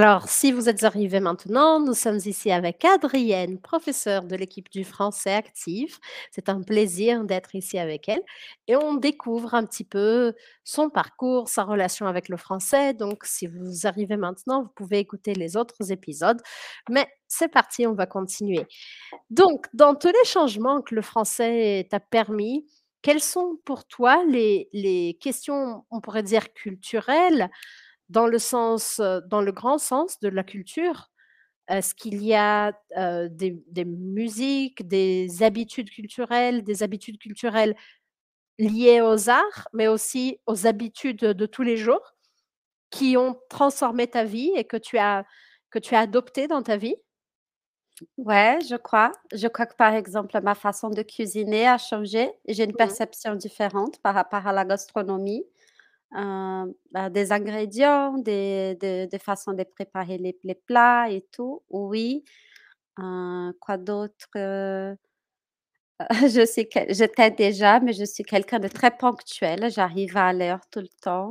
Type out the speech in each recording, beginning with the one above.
Alors, si vous êtes arrivés maintenant, nous sommes ici avec Adrienne, professeure de l'équipe du français actif. C'est un plaisir d'être ici avec elle et on découvre un petit peu son parcours, sa relation avec le français. Donc, si vous arrivez maintenant, vous pouvez écouter les autres épisodes. Mais c'est parti, on va continuer. Donc, dans tous les changements que le français t'a permis, quelles sont pour toi les, les questions, on pourrait dire, culturelles dans le sens, dans le grand sens de la culture, est-ce qu'il y a des, des, musiques, des habitudes culturelles, des habitudes culturelles liées aux arts, mais aussi aux habitudes de tous les jours qui ont transformé ta vie et que tu as, que tu as adopté dans ta vie? Ouais, je crois. Je crois que par exemple, ma façon de cuisiner a changé. J'ai une Mmh. perception différente par rapport à la gastronomie. Heu, bah, des ingrédients, des des des façons de préparer les les plats et tout, oui. Heu, quoi d'autre? Heu, je suis quel j'étais déjà, mais je suis quelqu'un de très ponctuel. J'arrive à l'heure tout le temps.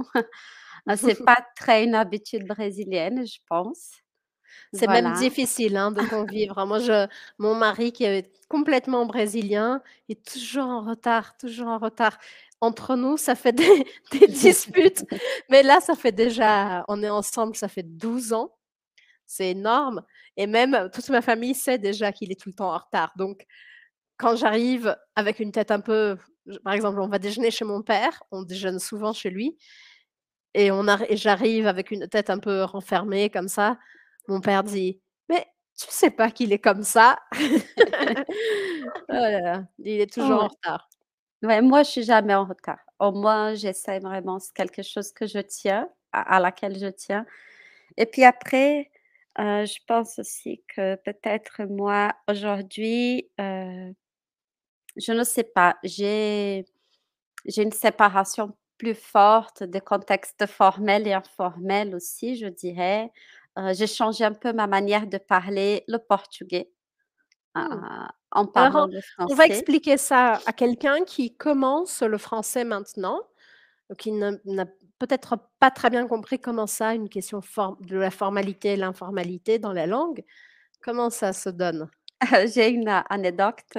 Heu, c'est pas très une habitude brésilienne, je pense. C'est même Voilà. difficile, hein, de convivre. Moi, je mon mari qui est complètement brésilien est toujours en retard, toujours en retard. Entre nous, ça fait des des disputes, mais là, ça fait déjà on est ensemble, ça fait 12 ans. C'est énorme et même toute ma famille sait déjà qu'il est tout le temps en retard. Donc quand j'arrive avec une tête un peu par exemple, on va déjeuner chez mon père, on déjeune souvent chez lui et on et j'arrive avec une tête un peu renfermée comme ça. Mon père dit: «Mais tu sais pas qu'il est comme ça?» Oh il est toujours en retard. Ouais, moi, je suis jamais en retard. Au moins, j'essaie vraiment, c'est quelque chose que je tiens, à laquelle je tiens. Et puis après, heu, je pense aussi que peut-être moi, aujourd'hui, heu, je ne sais pas, j'ai une séparation plus forte des contextes formels et informels aussi, je dirais. Heu, j'ai changé un peu ma manière de parler le portugais, Mmh. en Alors parlant on va expliquer ça à quelqu'un qui commence le français maintenant, qui n'a peut-être pas très bien compris comment ça, une question de la formalité et l'informalité dans la langue. Comment ça se donne? J'ai une anecdote.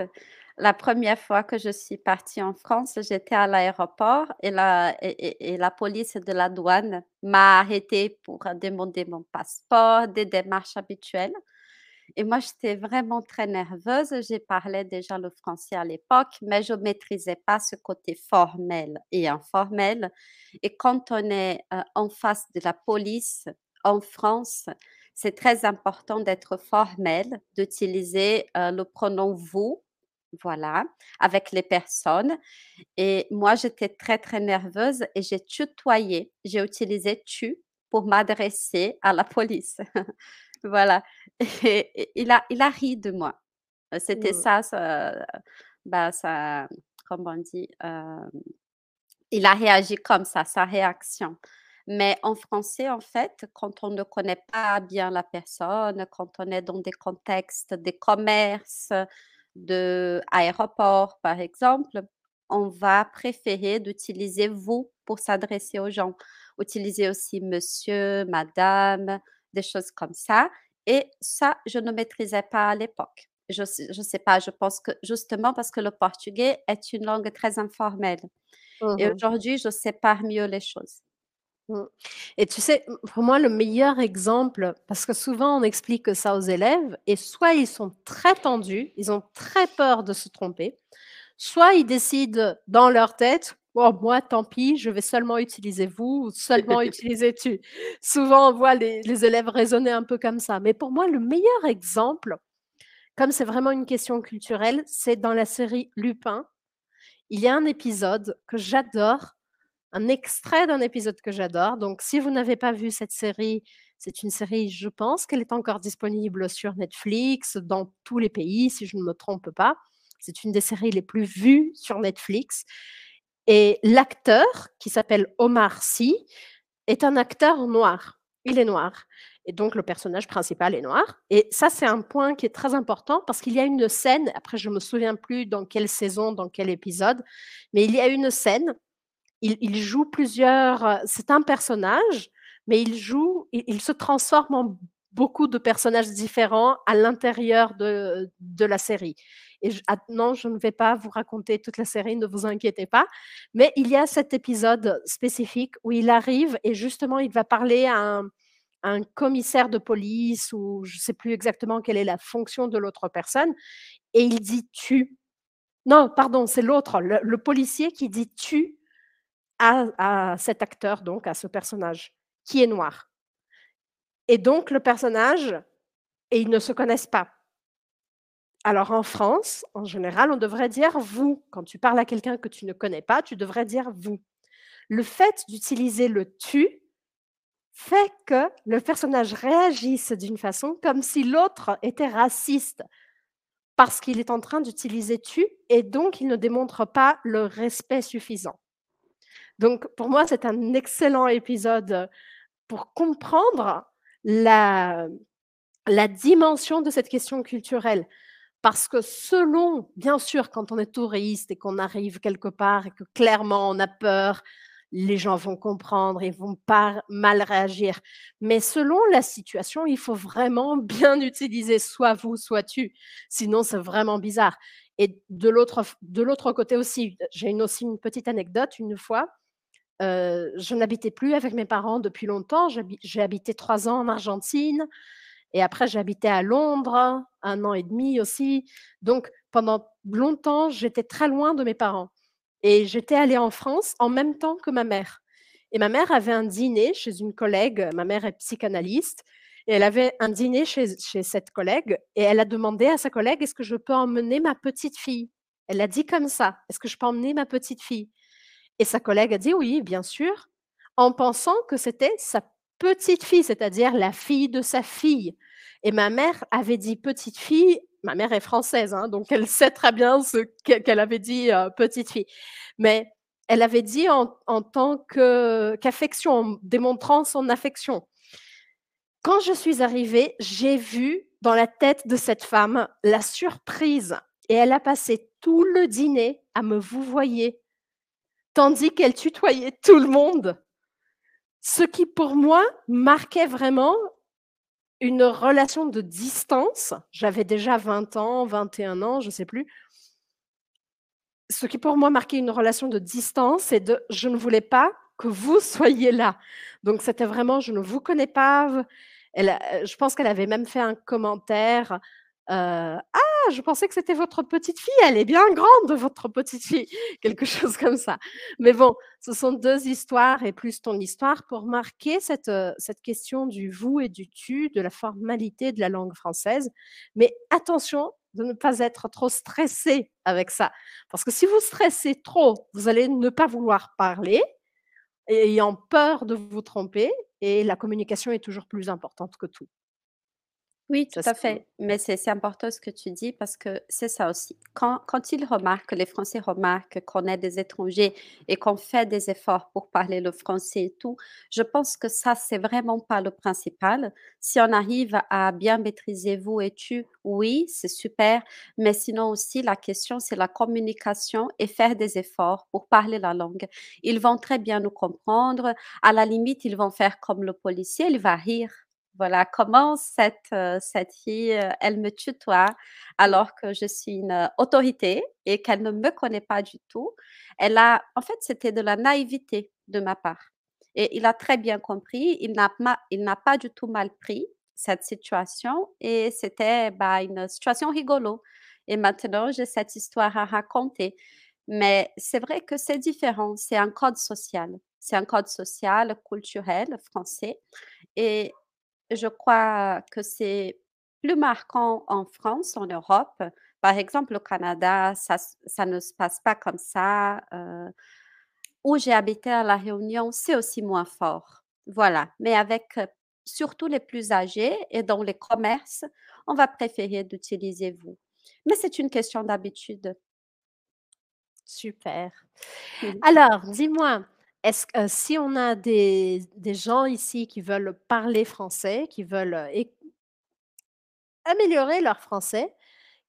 La première fois que je suis partie en France, j'étais à l'aéroport et la et la police de la douane m'a arrêtée pour demander mon passeport, des démarches habituelles et moi, j'étais vraiment très nerveuse. J'ai parlé déjà le français à l'époque, mais je maîtrisais pas ce côté formel et informel et quand on est, heu, en face de la police en France, c'est très important d'être formel, d'utiliser, heu, le pronom «vous», voilà, avec les personnes et moi, j'étais très, très nerveuse et j'ai tutoyé. J'ai utilisé «tu» pour m'adresser à la police. Voilà et et il a il a ri de moi. Heu, c'était Mmh. ça sa bah, sa comment on dit? Il a réagi comme ça, sa réaction. Mais en français, en fait, quand on ne connaît pas bien la personne, quand on est dans des contextes, des commerces, d'aéroports, par exemple, on va préférer d'utiliser «vous» pour s'adresser aux gens. Utiliser aussi monsieur, madame, des choses comme ça et ça, je ne maîtrisais pas à l'époque. Je sais je sais pas, je pense que justement parce que le portugais est une langue très informelle Mmh et aujourd'hui, je sépare mieux les choses. Mmh et tu sais, pour moi, le meilleur exemple parce que souvent on explique ça aux élèves et soit ils sont très tendus, ils ont très peur de se tromper, soit ils décident dans leur tête: «Oh moi tant pis, je vais seulement utiliser vous ou seulement utiliser tu». Souvent on voit les les élèves raisonner un peu comme ça. Mais pour moi, le meilleur exemple, comme c'est vraiment une question culturelle, c'est dans la série Lupin. Il y a un épisode que j'adore, un extrait d'un épisode que j'adore. Donc si vous n'avez pas vu cette série, c'est une série, je pense qu'elle est encore disponible sur Netflix, dans tous les pays, si je ne me trompe pas. C'est une des séries les plus vues sur Netflix et l'acteur qui s'appelle Omar Sy est un acteur noir. Il est noir. Et donc le personnage principal est noir. Et ça, c'est un point qui est très important parce qu'il y a une scène, après je me souviens plus dans quelle saison, dans quel épisode, mais il y a une scène, il joue plusieurs, heu c'est un personnage, mais il joue il se transforme en beaucoup de personnages différents à l'intérieur de la série et j ah non, je ne vais pas vous raconter toute la série, ne vous inquiétez pas, mais il y a cet épisode spécifique où il arrive et justement il va parler à un commissaire de police ou je sais plus exactement quelle est la fonction de l'autre personne et il dit: «Tu». Non, pardon, c'est l'autre, le policier qui dit: «Tu» à cet acteur donc à ce personnage qui est noir et donc le personnage et ils ne se connaissent pas. Alors en France, en général, on devrait dire «vous». Quand tu parles à quelqu'un que tu ne connais pas, tu devrais dire «vous». Le fait d'utiliser le «tu» fait que le personnage réagisse d'une façon comme si l'autre était raciste parce qu'il est en train d'utiliser «tu» et donc il ne démontre pas le respect suffisant. Donc pour moi, c'est un excellent épisode pour comprendre la dimension de cette question culturelle. Parce que selon bien sûr, quand on est touriste et qu'on arrive quelque part et que clairement on a peur, les gens vont comprendre, ils vont pas mal réagir. Mais selon la situation, il faut vraiment bien utiliser soit «vous», soit «tu», sinon c'est vraiment bizarre et de l'autre côté aussi, j'ai une aussi une petite anecdote. Une fois, heu, je n'habitais plus avec mes parents depuis longtemps, j'ai habité 3 ans en Argentine et après habité à Londres, 1 an et demi aussi. Donc pendant longtemps, j'étais très loin de mes parents et j'étais allée en France en même temps que ma mère et ma mère avait un dîner chez une collègue, ma mère est psychanalyste et elle avait un dîner chez chez cette collègue et elle a demandé à sa collègue: «Est-ce que je peux emmener ma petite fille?» Elle l'a dit comme ça: «Est-ce que je peux emmener ma petite fille?» et sa collègue a dit: «Oui, bien sûr», en pensant que c'était sa petite fille, c'est-à-dire la fille de sa fille et ma mère avait dit: «Petite fille», ma mère est française, hein, donc elle sait très bien ce qu'e qu'elle avait dit, heu, petite fille. Mais elle avait dit en tant qu'affection, en démontrant son affection. Quand je suis arrivée, j'ai vu dans la tête de cette femme la surprise et elle a passé tout le dîner à me vouvoyer tandis qu'elle tutoyait tout le monde. Ce qui pour moi marquait vraiment une relation de distance. J'avais déjà 20 ans, 21 ans, je sais plus ce qui pour moi marquait une relation de distance et de: «Je ne voulais pas que vous soyez là». Donc c'était vraiment: «Je ne vous connais pas, v» elle a je pense qu'elle avait même fait un commentaire, «Ah! Je pensais que c'était votre petite fille, elle est bien grande votre petite fille!» quelque chose comme ça. Mais bon, ce sont 2 histoires et plus ton histoire pour marquer cette, heu, cette question du «vous» et du «tu», de la formalité de la langue française. Mais attention de ne pas être trop stressé avec ça. Parce que si vous stressez trop, vous allez ne pas vouloir parler, ayant peur de vous tromper et la communication est toujours plus importante que tout. Oui, tout Ça à c'est fait, mais c'est c'est important ce que tu dis parce que c'est ça aussi. Quand quand ils remarquent, les Français remarquent qu'on est des étrangers et qu'on fait des efforts pour parler le français et tout, je pense que ça, c'est vraiment pas le principal. Si on arrive à bien maîtriser vous et tu, oui, c'est super, mais sinon aussi la question, c'est la communication et faire des efforts pour parler la langue. Ils vont très bien nous comprendre, à la limite, ils vont faire comme le policier, il va rire. Voilà, comment cette, heu, cette fille, heu, elle me tutoie alors que je suis une, heu, autorité et qu'elle ne me connaît pas du tout? Elle a en fait, c'était de la naïveté de ma part et il a très bien compris. Il n'a ma il n'a pas du tout mal pris cette situation et c'était, bah, une situation rigolo et maintenant j'ai cette histoire à raconter. Mais c'est vrai que c'est différent, c'est un code social. C'est un code social, culturel français et je crois que c'est plus marquant en France, en Europe. Par exemple, au Canada, ça ça ne se passe pas comme ça, heu, où j'ai habité à La Réunion, c'est aussi moins fort. Voilà, mais avec, heu, surtout les plus âgés et dans les commerces, on va préférer d'utiliser vous. Mais c'est une question d'habitude. Super. Alors, dis-moi, est-ce que si on a des gens ici qui veulent parler français, qui veulent, améliorer leur français,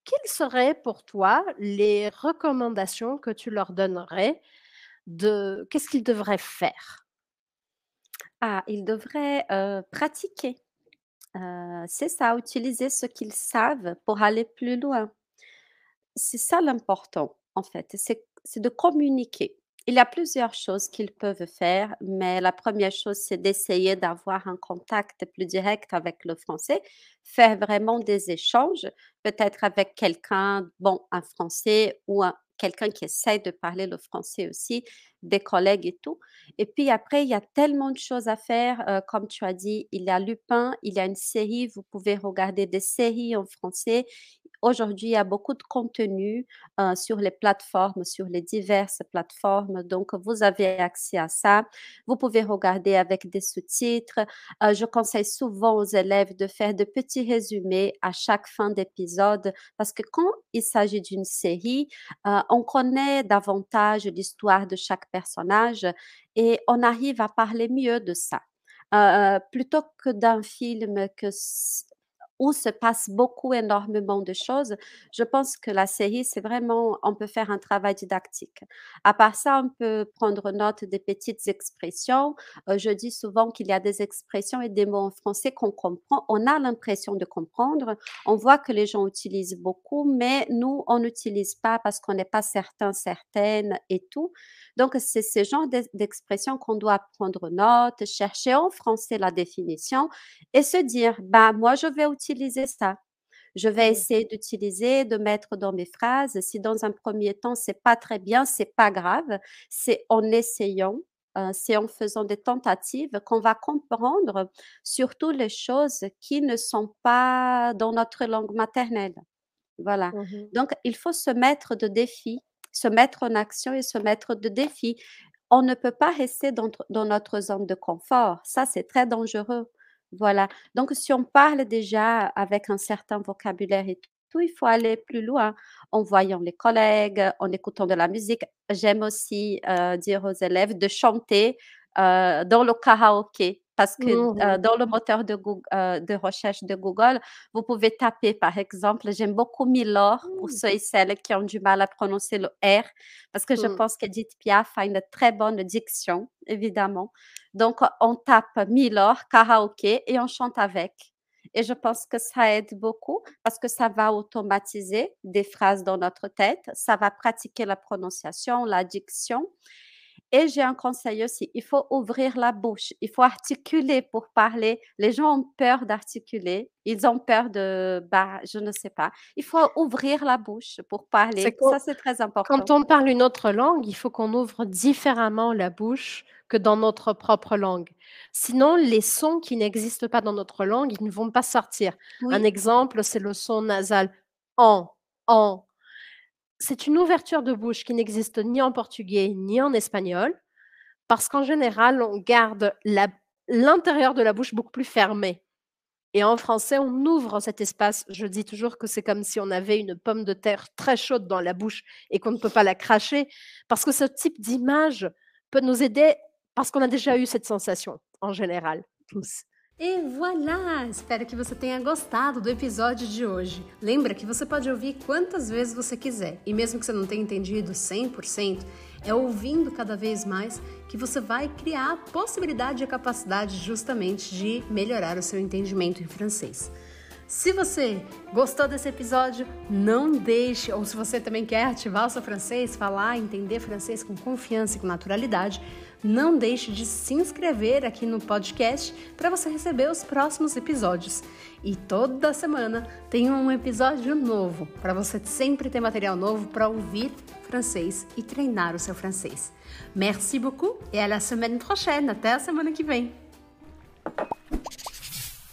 quelles seraient pour toi les recommandations que tu leur donnerais de qu'est-ce qu'ils devraient faire? Ah, ils devraient, pratiquer. C'est ça, utiliser ce qu'ils savent pour aller plus loin. C'est ça l'important, en fait, c'est de communiquer. Il y a plusieurs choses qu'ils peuvent faire, mais la première chose, c'est d'essayer d'avoir un contact plus direct avec le français, faire vraiment des échanges, peut-être avec quelqu'un, bon, un Français ou un quelqu'un qui essaie de parler le français aussi, des collègues et tout. Et puis après, il y a tellement de choses à faire, heu, comme tu as dit, il y a Lupin, il y a une série, vous pouvez regarder des séries en français. Aujourd'hui, il y a beaucoup de contenu, heu, sur les plateformes, sur les diverses plateformes, donc vous avez accès à ça. Vous pouvez regarder avec des sous-titres. Heu, je conseille souvent aux élèves de faire de petits résumés à chaque fin d'épisode parce que quand il s'agit d'une série, heu, on connaît davantage l'histoire de chaque personnage et on arrive à parler mieux de ça. Plutôt que d'un film que où se passe beaucoup, énormément de choses, je pense que la série, c'est vraiment on peut faire un travail didactique. À part ça, on peut prendre note des petites expressions. Heu, je dis souvent qu'il y a des expressions et des mots en français qu'on comprend on a l'impression de comprendre. On voit que les gens utilisent beaucoup, mais nous, on n'utilise pas parce qu'on n'est pas certain, certaine et tout. Donc c'est ce genre d'ex d'expressions qu'on doit prendre note, chercher en français la définition et se dire: «Bah, moi, je vais utiliser ça. Je vais Mmh. essayer d'utiliser, de mettre dans mes phrases. Si dans un premier temps, c'est pas très bien, c'est pas grave. C'est en essayant, heu, c'est en faisant des tentatives qu'on va comprendre surtout les choses qui ne sont pas dans notre langue maternelle». Voilà. Mmh mh. Donc il faut se mettre de défis, se mettre en action et se mettre de défis. On ne peut pas rester dans dans notre zone de confort, ça c'est très dangereux. Voilà. Donc si on parle déjà avec un certain vocabulaire et tout, il faut aller plus loin en voyant les collègues, en écoutant de la musique. J'aime aussi, heu, dire aux élèves de chanter, heu, dans le karaoké parce que, Mmh heu, mh. dans le moteur de recherche de Google, vous pouvez taper, par exemple, j'aime beaucoup Milor pour Mmh. ceux et celles qui ont du mal à prononcer le R, parce que je Mmh. pense qu'Édith Piaf a une très bonne diction, évidemment. Donc on tape Milor karaoké et on chante avec et je pense que ça aide beaucoup parce que ça va automatiser des phrases dans notre tête, ça va pratiquer la prononciation, la diction et j'ai un conseil aussi, il faut ouvrir la bouche, il faut articuler pour parler. Les gens ont peur d'articuler, ils ont peur de, bah, je ne sais pas. Il faut ouvrir la bouche pour parler, quand ça c'est très quand important. on parle une autre langue, il faut qu'on ouvre différemment la bouche que dans notre propre langue. Sinon, les sons qui n'existent pas dans notre langue, ils ne vont pas sortir. Un exemple, c'est le son nasal «an», «an». C'est une ouverture de bouche qui n'existe ni en portugais ni en espagnol, parce qu'en général, on garde l'intérieur de la bouche beaucoup plus fermé. Et en français, on ouvre cet espace. Je dis toujours que c'est comme si on avait une pomme de terre très chaude dans la bouche et qu'on ne peut pas la cracher, parce que ce type d'image peut nous aider parce qu'on a déjà eu cette sensation, en général, tous. E voilà! Espero que você tenha gostado do episódio de hoje. Lembra que você pode ouvir quantas vezes você quiser, e mesmo que você não tenha entendido 100%, é ouvindo cada vez mais que você vai criar a possibilidade e a capacidade justamente de melhorar o seu entendimento em francês. Se você gostou desse episódio, não deixe, ou se você também quer ativar o seu francês, falar, entender francês com confiança e com naturalidade, não deixe de se inscrever aqui no podcast para você receber os próximos episódios. E toda semana tem um episódio novo para você sempre ter material novo para ouvir francês e treinar o seu francês. Merci beaucoup et à la semaine prochaine. Até a semana que vem.